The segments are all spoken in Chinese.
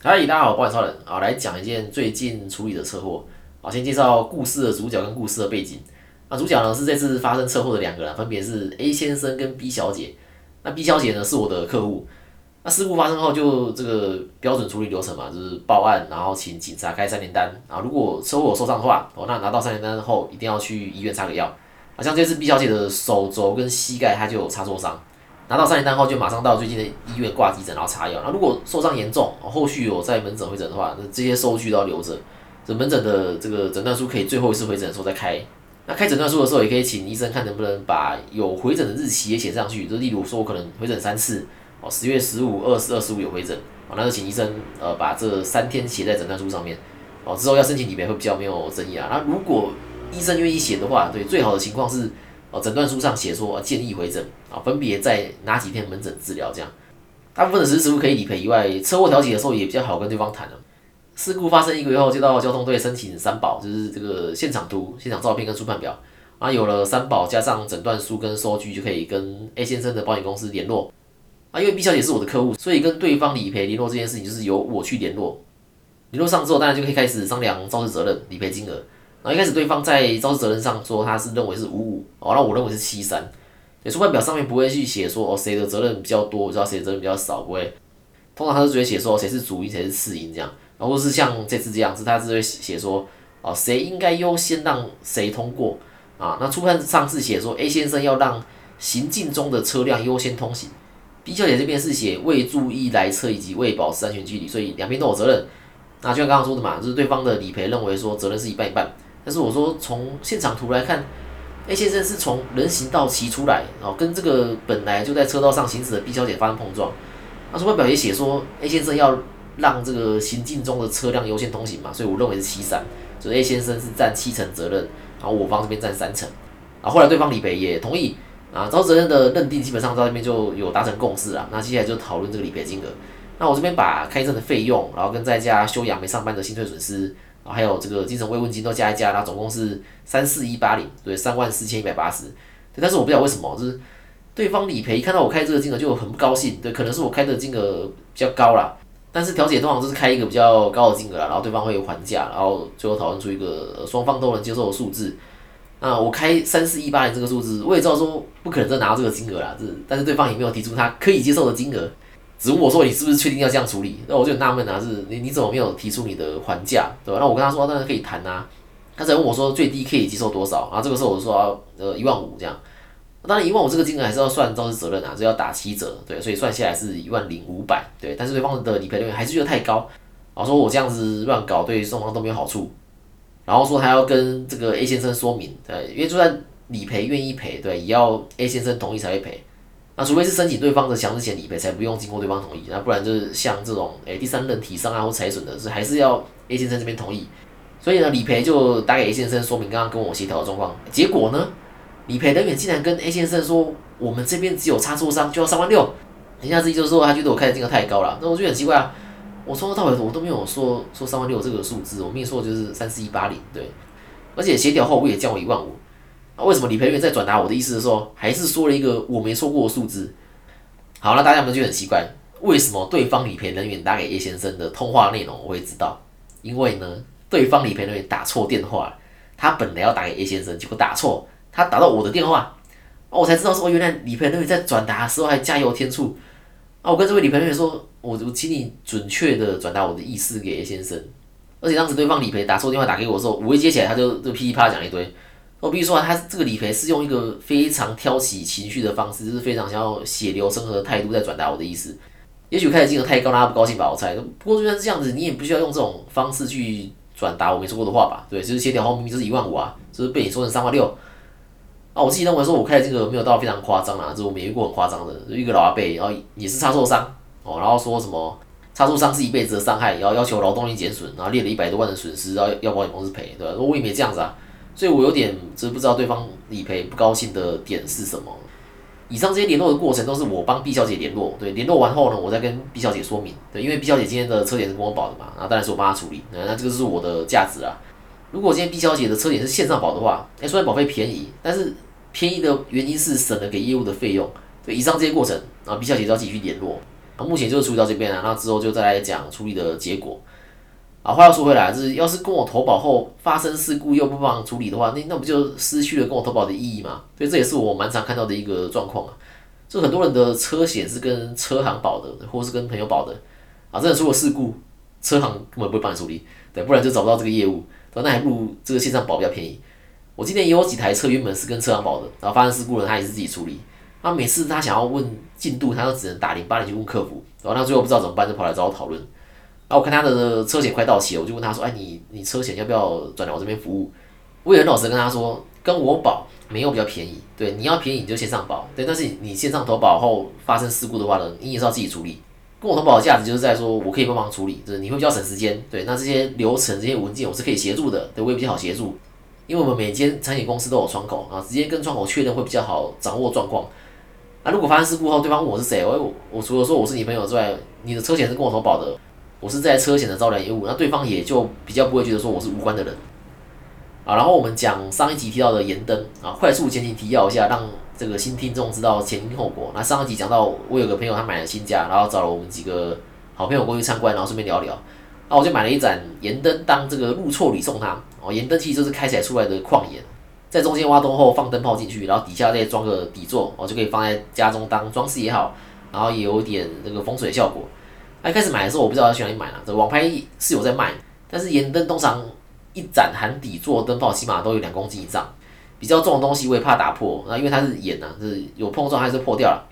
嗨，大家好，我是超人啊，来讲一件最近处理的车祸啊。先介绍故事的主角跟故事的背景。那主角呢是这次发生车祸的两个人，分别是 A 先生跟 B 小姐。那 B 小姐呢是我的客户。那事故发生后就这个标准处理流程嘛，就是报案，然后请警察开三联单啊。如果车祸受伤的话，哦，那拿到三联单后一定要去医院擦个药。啊，像这次 B 小姐的手肘跟膝盖，她就有擦挫伤。拿到三联单后，就马上到最近的医院挂急诊，然后查药。那如果受伤严重，后续有在门诊会诊的话，那这些收据都要留着。这门诊的这个诊断书可以最后一次回诊的时候再开。那开诊断书的时候，也可以请医生看能不能把有回诊的日期也写上去。就例如说，我可能回诊三次，哦，十月十五、二十二、十五有回诊，哦，那就请医生呃把这三天写在诊断书上面。哦，之后要申请理赔会比较没有争议啊。那如果医生愿意写的话，对，最好的情况是。哦，诊断书上写说建议回诊啊，分别在哪几天门诊治疗这样。大部分的实时可以理赔以外，车祸调解的时候也比较好跟对方谈了。事故发生一个月后，就到交通队申请三保，就是这个现场图、现场照片跟出判表。啊，有了三保加上诊断书跟收据，就可以跟 A 先生的保险公司联络。啊，因为 B 小姐是我的客户，所以跟对方理赔联络这件事情就是由我去联络。联络上之后，当然就可以开始商量肇事责任、理赔金额。然后一开始对方在肇事责任上说他是认为是五五哦，那我认为是七三，对，出判表上面不会去写说哦谁的责任比较多，我知道谁的责任比较少，不会，通常他是直接写说谁是主因谁是次因这样，然后是像这次这样子，他是会写说哦谁应该优先让谁通过。啊，那初判上是写说 A 先生要让行进中的车辆优先通行，B 小姐这边是写未注意来车以及未保持安全距离，所以两边都有责任，那就像刚刚说的嘛，就是对方的理赔认为说责任是一半一半。但是我说，从现场图来看，A 先生是从人行道骑出来，然后跟这个本来就在车道上行驶的 B 小姐发生碰撞。那说外表也写说，A 先生要让这个行进中的车辆优先通行嘛，所以我认为是七三，所以 A 先生是占七成责任，然后我方这边占三成。啊，后来对方理赔也同意，啊，招责任的认定基本上到那边就有达成共识了。那接下来就讨论这个理赔金额。那我这边把开证的费用，然后跟在家休养没上班的薪退损失。还有这个精神慰问金都加一加，然后总共是三四一八零，对，三万四千一百八十。但是我不知道为什么，就是对方理赔看到我开这个金额就很不高兴，对，可能是我开的金额比较高啦。但是调解通常都是开一个比较高的金额然后对方会有还价，然后最后讨论出一个双方都能接受的数字。那我开三四一八零这个数字，我也知道说不可能再拿到这个金额啦，这但是对方也没有提出他可以接受的金额。只问我说你是不是确定要这样处理？那我就纳闷啊，是你你怎么没有提出你的还价，对吧？那我跟他说当然可以谈啊。他在问我说最低可以接受多少？然后这个时候我就说呃一万五这样。当然一万五这个金额还是要算肇事责任啊，是要打七折，对，所以算下来是一万零五百，对。但是对方的理赔人员还是觉得太高，然后说我这样子乱搞对双方都没有好处，然后说他要跟这个 A 先生说明，对，因为就算理赔愿意赔，对，也要 A 先生同意才会赔。那除非是申请对方的强制险理赔，才不用经过对方同意。那不然就是像这种诶第三人体伤啊或财损的，是还是要 A 先生这边同意。所以呢，理赔就打给 A 先生说明刚刚跟我协调的状况。结果呢，理赔人员竟然跟 A 先生说，我们这边只有擦挫伤就要三万六。人家自己就说他觉得我开的金额太高了。那我觉得很奇怪啊，我从头到尾我都没有说说三万六这个数字，我明明说就是三四一八零对。而且协调后我也降我一万五。为什么理赔员在转达我的意思的时候，还是说了一个我没说过的数字？好，那大家有没有觉得很奇怪？为什么对方理赔人员打给叶先生的通话内容我会知道？因为呢，对方理赔人员打错电话，他本来要打给叶先生，结果打错，他打到我的电话，我才知道说，原来理赔人员在转达的时候还加油添醋。啊，我跟这位理赔人员说，我我请你准确的转达我的意思给叶先生。而且当时对方理赔打错电话打给我的时候，我一接起来，他就就噼里啪啦讲一堆。我比如说，他这个理赔是用一个非常挑起情绪的方式，就是非常想要血流成河的态度在转达我的意思。也许开的金额太高，他不高兴吧？我猜。不过就算是这样子，你也不需要用这种方式去转达我没说过的话吧？对，就是协调后明明就是一万五啊，就是被你说成三万六。啊，我自己认为说我开的金额没有到非常夸张啊，就是我没遇过很夸张的，一个老阿伯，然后也是差错伤哦，然后说什么差错伤是一辈子的伤害，然后要求劳动力减损，然后列了一百多万的损失，然后要保险公司赔，对吧？我也没这样子啊。所以我有点就是不知道对方理赔不高兴的点是什么。以上这些联络的过程都是我帮 B 小姐联络，对，联络完后呢，我再跟 B 小姐说明，对，因为 B 小姐今天的车险是跟我保的嘛，那当然是我帮她处理，那这个是我的价值啊。如果今天 B 小姐的车险是线上保的话，哎，虽然保费便宜，但是便宜的原因是省了给业务的费用。对，以上这些过程，然后 B 小姐就要继续联络。目前就是处理到这边了，那之后就再来讲处理的结果。啊，话又说回来，就是要是跟我投保后发生事故又不帮处理的话，那那不就失去了跟我投保的意义吗？所以这也是我蛮常看到的一个状况啊。就很多人的车险是跟车行保的，或是跟朋友保的，啊，真的出了事故，车行根本不会帮你处理，对，不然就找不到这个业务，那还不如这个线上保比较便宜。我今年也有几台车原本是跟车行保的，然后发生事故了，他也是自己处理。他每次他想要问进度，他都只能打零八零去问客服，然后他最后不知道怎么办，就跑来找我讨论。然后我看他的车险快到期了，我就问他说：“哎，你你车险要不要转来我这边服务？”我也很老实跟他说：“跟我保没有比较便宜，对，你要便宜你就线上保，对，但是你线上投保后发生事故的话呢，你也是要自己处理。跟我投保的价值就是在说我可以帮忙处理，就是你会比较省时间，对，那这些流程这些文件我是可以协助的，对，我也比较好协助，因为我们每间产险公司都有窗口啊，直接跟窗口确认会比较好掌握状况。那如果发生事故后，对方问我是谁，我我除了说我是你朋友之外，你的车险是跟我投保的。”我是在车险的招揽业务，那对方也就比较不会觉得说我是无关的人啊。然后我们讲上一集提到的盐灯啊，快速前情提要一下，让这个新听众知道前因后果。那上一集讲到我有个朋友他买了新家，然后找了我们几个好朋友过去参观，然后顺便聊聊。那我就买了一盏盐灯当这个入错礼送他哦。盐灯其实就是开起来出来的矿盐，在中间挖洞后放灯泡进去，然后底下再装个底座哦，就可以放在家中当装饰也好，然后也有点那个风水效果。一开始买的时候我不知道去哪里买了，这网拍是有在卖，但是盐灯通常一盏含底座灯泡起码都有两公斤以上，比较重的东西我也怕打破，那因为它是盐呐，就是有碰撞还是破掉了，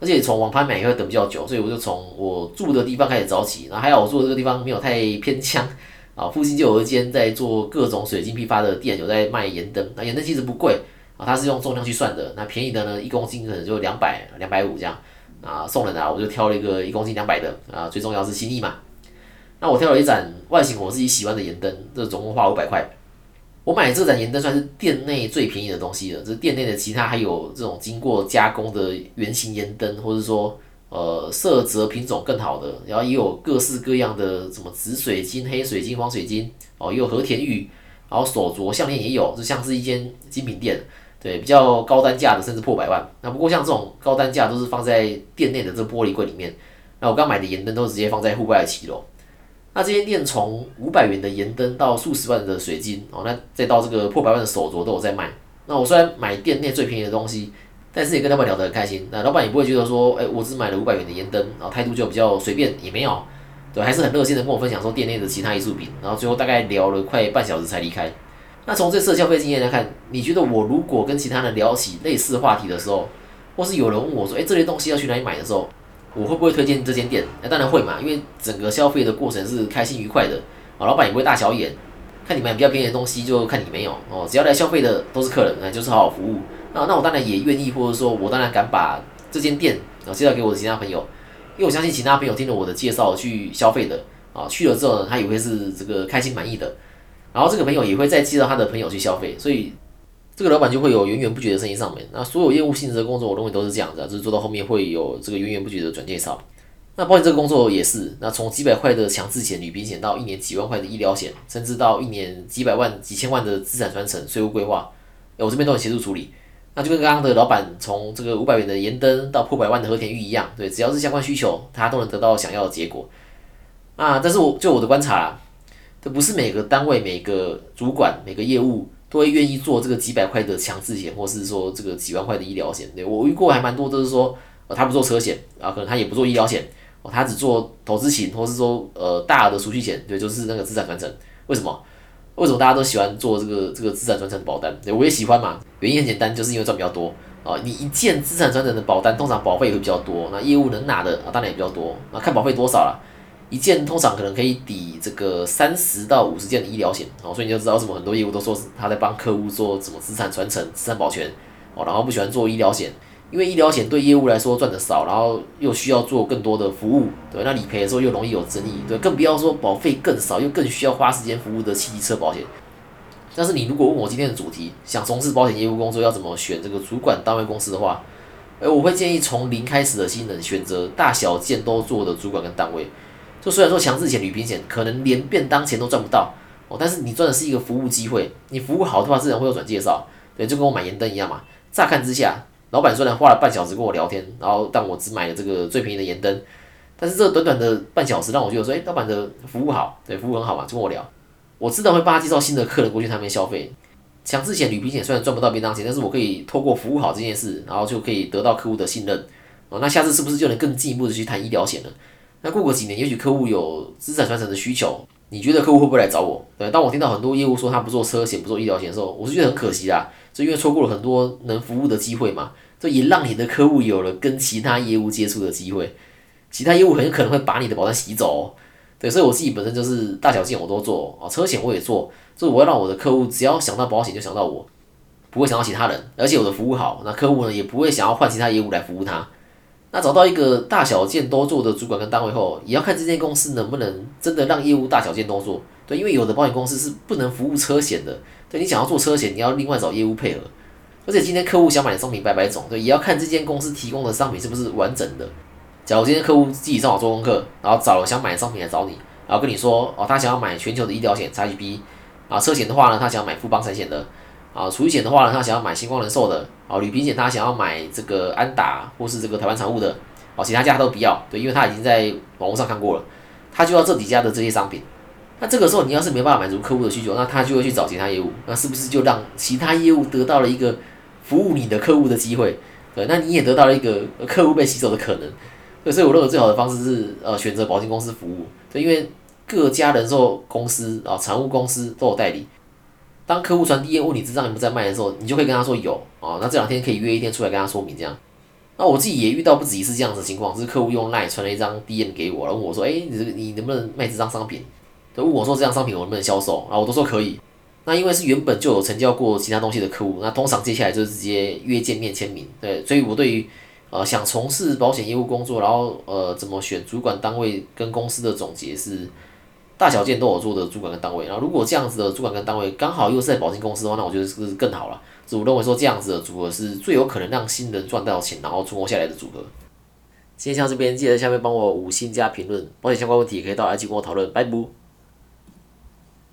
而且从网拍买也会等比较久，所以我就从我住的地方开始找起，然后还好我住的这个地方没有太偏乡啊，附近就有一间在做各种水晶批发的店，有在卖盐灯，那盐灯其实不贵啊，它是用重量去算的，那便宜的呢一公斤可能就两百两百五这样。啊，送人啊，我就挑了一个一公斤两百的啊，最重要是心意嘛。那我挑了一盏外形我自己喜欢的盐灯，这总共花五百块。我买这盏盐灯算是店内最便宜的东西了，这店内的其他还有这种经过加工的圆形盐灯，或者说呃色泽品种更好的，然后也有各式各样的什么紫水晶、黑水晶、黄水晶哦，也有和田玉，然后手镯项链也有，就像是一间精品店。对，比较高单价的，甚至破百万。那不过像这种高单价都是放在店内的这玻璃柜里面。那我刚买的盐灯都直接放在户外的七楼。那这些店从五百元的盐灯到数十万的水晶哦，那再到这个破百万的手镯都有在卖。那我虽然买店内最便宜的东西，但是也跟老板聊得很开心。那老板也不会觉得说，哎，我只买了五百元的盐灯，然后态度就比较随便，也没有，对，还是很热心的跟我分享说店内的其他艺术品。然后最后大概聊了快半小时才离开。那从这次的消费经验来看，你觉得我如果跟其他人聊起类似话题的时候，或是有人问我说，哎，这类东西要去哪里买的时候，我会不会推荐这间店？那当然会嘛，因为整个消费的过程是开心愉快的，啊，老板也不会大小眼，看你买比较便宜的东西就看你没有哦，只要来消费的都是客人，那就是好好服务。那那我当然也愿意，或者说我当然敢把这间店啊介绍给我的其他朋友，因为我相信其他朋友听了我的介绍去消费的啊，去了之后呢，他也会是这个开心满意的。然后这个朋友也会再介绍他的朋友去消费，所以这个老板就会有源源不绝的生意上门。那所有业务性质的工作，我认为都是这样子，就是做到后面会有这个源源不绝的转介绍。那保险这个工作也是，那从几百块的强制险、旅行险到一年几万块的医疗险，甚至到一年几百万、几千万的资产传承、税务规划，我这边都很协助处理。那就跟刚刚的老板从这个五百元的盐灯到破百万的和田玉一样，对，只要是相关需求，他都能得到想要的结果。啊，但是我就我的观察。这不是每个单位、每个主管、每个业务都会愿意做这个几百块的强制险，或是说这个几万块的医疗险。对我遇过还蛮多，都是说，呃，他不做车险，啊，可能他也不做医疗险，哦，他只做投资型，或是说，呃，大额的储蓄险，对，就是那个资产传承。为什么？为什么大家都喜欢做这个这个资产传承保单？对，我也喜欢嘛。原因很简单，就是因为赚比较多啊。你一件资产传承的保单，通常保费会比较多，那业务能拿的啊，当然也比较多。那看保费多少了。一件通常可能可以抵这个三十到五十件的医疗险哦，所以你就知道什么很多业务都说他在帮客户做什么资产传承、资产保全哦，然后不喜欢做医疗险，因为医疗险对业务来说赚的少，然后又需要做更多的服务，对，那理赔的时候又容易有争议，对，更不要说保费更少又更需要花时间服务的汽车保险。但是你如果问我今天的主题，想从事保险业务工作要怎么选这个主管单位公司的话，哎，我会建议从零开始的新人选择大小件都做的主管跟单位。就虽然说强制险、旅平险可能连便当钱都赚不到哦，但是你赚的是一个服务机会，你服务好的话，自然会有转介绍，对，就跟我买盐灯一样嘛。乍看之下，老板虽然花了半小时跟我聊天，然后但我只买了这个最便宜的盐灯，但是这短短的半小时让我觉得说，哎，老板的服务好，对，服务很好嘛，就跟我聊。我自然会帮他介绍新的客人过去他那边消费。强制险、旅平险虽然赚不到便当钱，但是我可以透过服务好这件事，然后就可以得到客户的信任。哦，那下次是不是就能更进一步的去谈医疗险了？那过个几年，也许客户有资产传承的需求，你觉得客户会不会来找我？对，当我听到很多业务说他不做车险、不做医疗险的时候，我是觉得很可惜啦，就因为错过了很多能服务的机会嘛。这也让你的客户有了跟其他业务接触的机会，其他业务很有可能会把你的保单洗走。对，所以我自己本身就是大小件我都做啊，车险我也做，所以我要让我的客户只要想到保险就想到我，不会想到其他人，而且我的服务好，那客户呢也不会想要换其他业务来服务他。那找到一个大小件都做的主管跟单位后，也要看这间公司能不能真的让业务大小件都做。对，因为有的保险公司是不能服务车险的，对你想要做车险，你要另外找业务配合。而且今天客户想买的商品百百种，对，也要看这间公司提供的商品是不是完整的。假如今天客户自己上网做功课，然后找了想买的商品来找你，然后跟你说，哦，他想要买全球的医疗险 XGB，啊，车险的话呢，他想要买富邦财险的，啊，储蓄险的话呢，他想要买星光人寿的，啊，旅行险他想要买这个安达或是这个台湾产物的，哦，其他家他都不要，对，因为他已经在网络上看过了，他就要这几家的这些商品。那这个时候你要是没办法满足客户的需求，那他就会去找其他业务，那是不是就让其他业务得到了一个服务你的客户的机会？对，那你也得到了一个客户被吸走的可能。对所以，我认为最好的方式是，呃，选择保险公司服务。对，因为各家人寿公司啊、产物公司都有代理。当客户传 D N 问你这张有没有在卖的时候，你就可以跟他说有啊。那这两天可以约一天出来跟他说明这样。那我自己也遇到不止一次这样子情况，就是客户用 Line 传了一张 D N 给我，然后问我说：“哎，你你能不能卖这张商品？”就问我说：“这张商品我能不能销售？”然后我都说可以。那因为是原本就有成交过其他东西的客户，那通常接下来就是直接约见面签名。对，所以我对于呃，想从事保险业务工作，然后呃，怎么选主管单位跟公司的总结是大小件都有做的主管跟单位。然后如果这样子的主管跟单位刚好又是在保金公司的话，那我觉得是不是更好了。我认为说这样子的组合是最有可能让新人赚到钱，然后存活下来的组合。今天到这边，记得下面帮我五星加评论，保险相关问题可以到 IG 跟我讨论，拜拜。